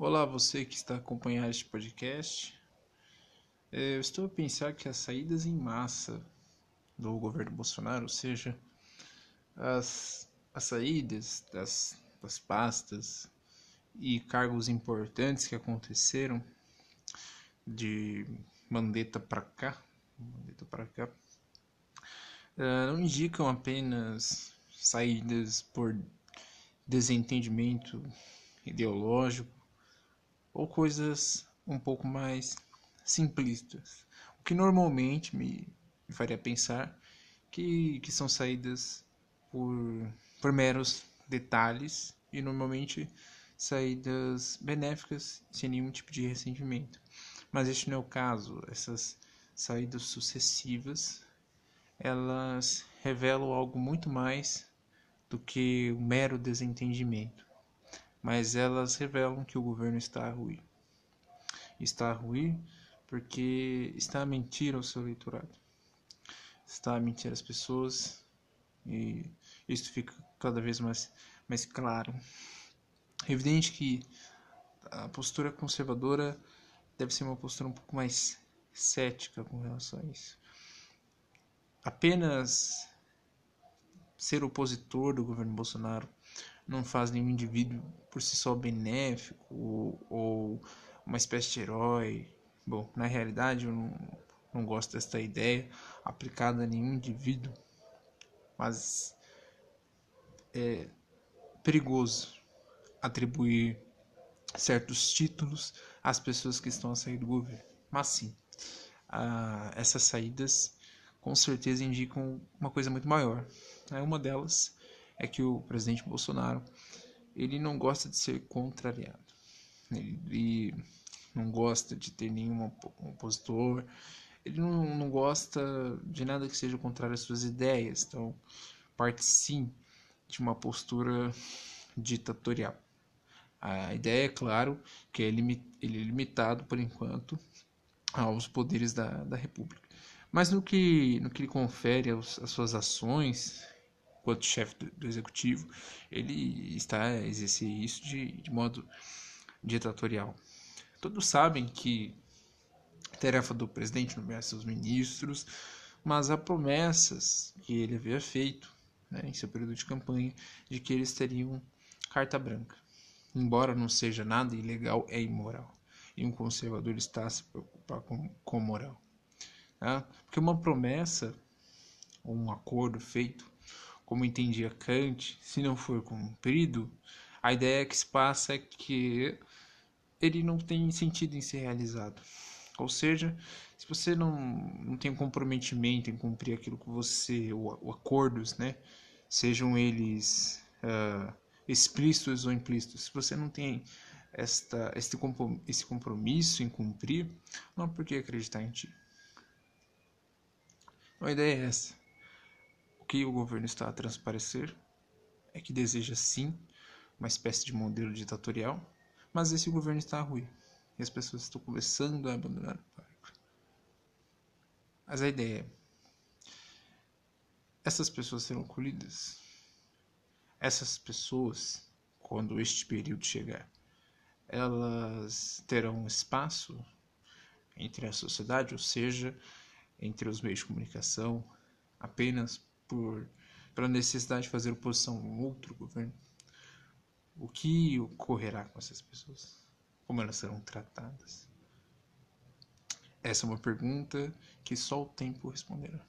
Olá, você que está acompanhando este podcast. É, eu estou a pensar que as saídas em massa do governo Bolsonaro, ou seja, as, as saídas das, das pastas e cargos importantes que aconteceram de mandeta para cá, mandeta para cá, é, não indicam apenas saídas por desentendimento ideológico ou coisas um pouco mais simplistas, o que normalmente me, faria pensar que, que são saídas por, por meros detalhes e normalmente saídas benéficas sem nenhum tipo de ressentimento. Mas este não é o caso. Essas saídas sucessivas elas revelam algo muito mais do que o mero desentendimento mas elas revelam que o governo está ruim. Está ruim porque está a mentir ao seu eleitorado, está a mentir às pessoas e isso fica cada vez mais, mais claro. É evidente que a postura conservadora deve ser uma postura um pouco mais cética com relação a isso. Apenas ser opositor do governo Bolsonaro não faz nenhum indivíduo por si só benéfico ou, ou uma espécie de herói. Bom, na realidade eu não, não gosto desta ideia aplicada a nenhum indivíduo, mas é perigoso atribuir certos títulos às pessoas que estão a sair do governo. Mas sim, essas saídas com certeza indicam uma coisa muito maior. Uma delas é que o presidente Bolsonaro ele não gosta de ser contrariado. Ele não gosta de ter nenhum opositor. Ele não, não gosta de nada que seja contrário às suas ideias. Então, parte sim de uma postura ditatorial. A ideia é claro que ele é limitado por enquanto aos poderes da, da República. Mas no que, no que ele confere aos, às suas ações enquanto chefe do, do, executivo, ele está a exercer isso de, de modo ditatorial. Todos sabem que tarefa do presidente nomear seus ministros, mas há promessas que ele havia feito né, em seu período de campanha de que eles teriam carta branca. Embora não seja nada ilegal, é imoral. E um conservador está a se preocupar com, com moral. Tá? Porque uma promessa, ou um acordo feito, como entendia Kant, se não for cumprido, a ideia que se passa é que ele não tem sentido em ser realizado. Ou seja, se você não, não tem um comprometimento em cumprir aquilo que você, o, acordos, né, sejam eles uh, explícitos ou implícitos, se você não tem esta, este, esse compromisso em cumprir, não há por que acreditar em ti. A ideia é essa que o governo está a transparecer é que deseja sim uma espécie de modelo ditatorial, mas esse governo está ruim e as pessoas estão começando a abandonar o barco. Mas a ideia é: essas pessoas serão colhidas? Essas pessoas, quando este período chegar, elas terão espaço entre a sociedade, ou seja, entre os meios de comunicação, apenas por pela necessidade de fazer oposição a um outro governo, o que ocorrerá com essas pessoas? Como elas serão tratadas? Essa é uma pergunta que só o tempo responderá.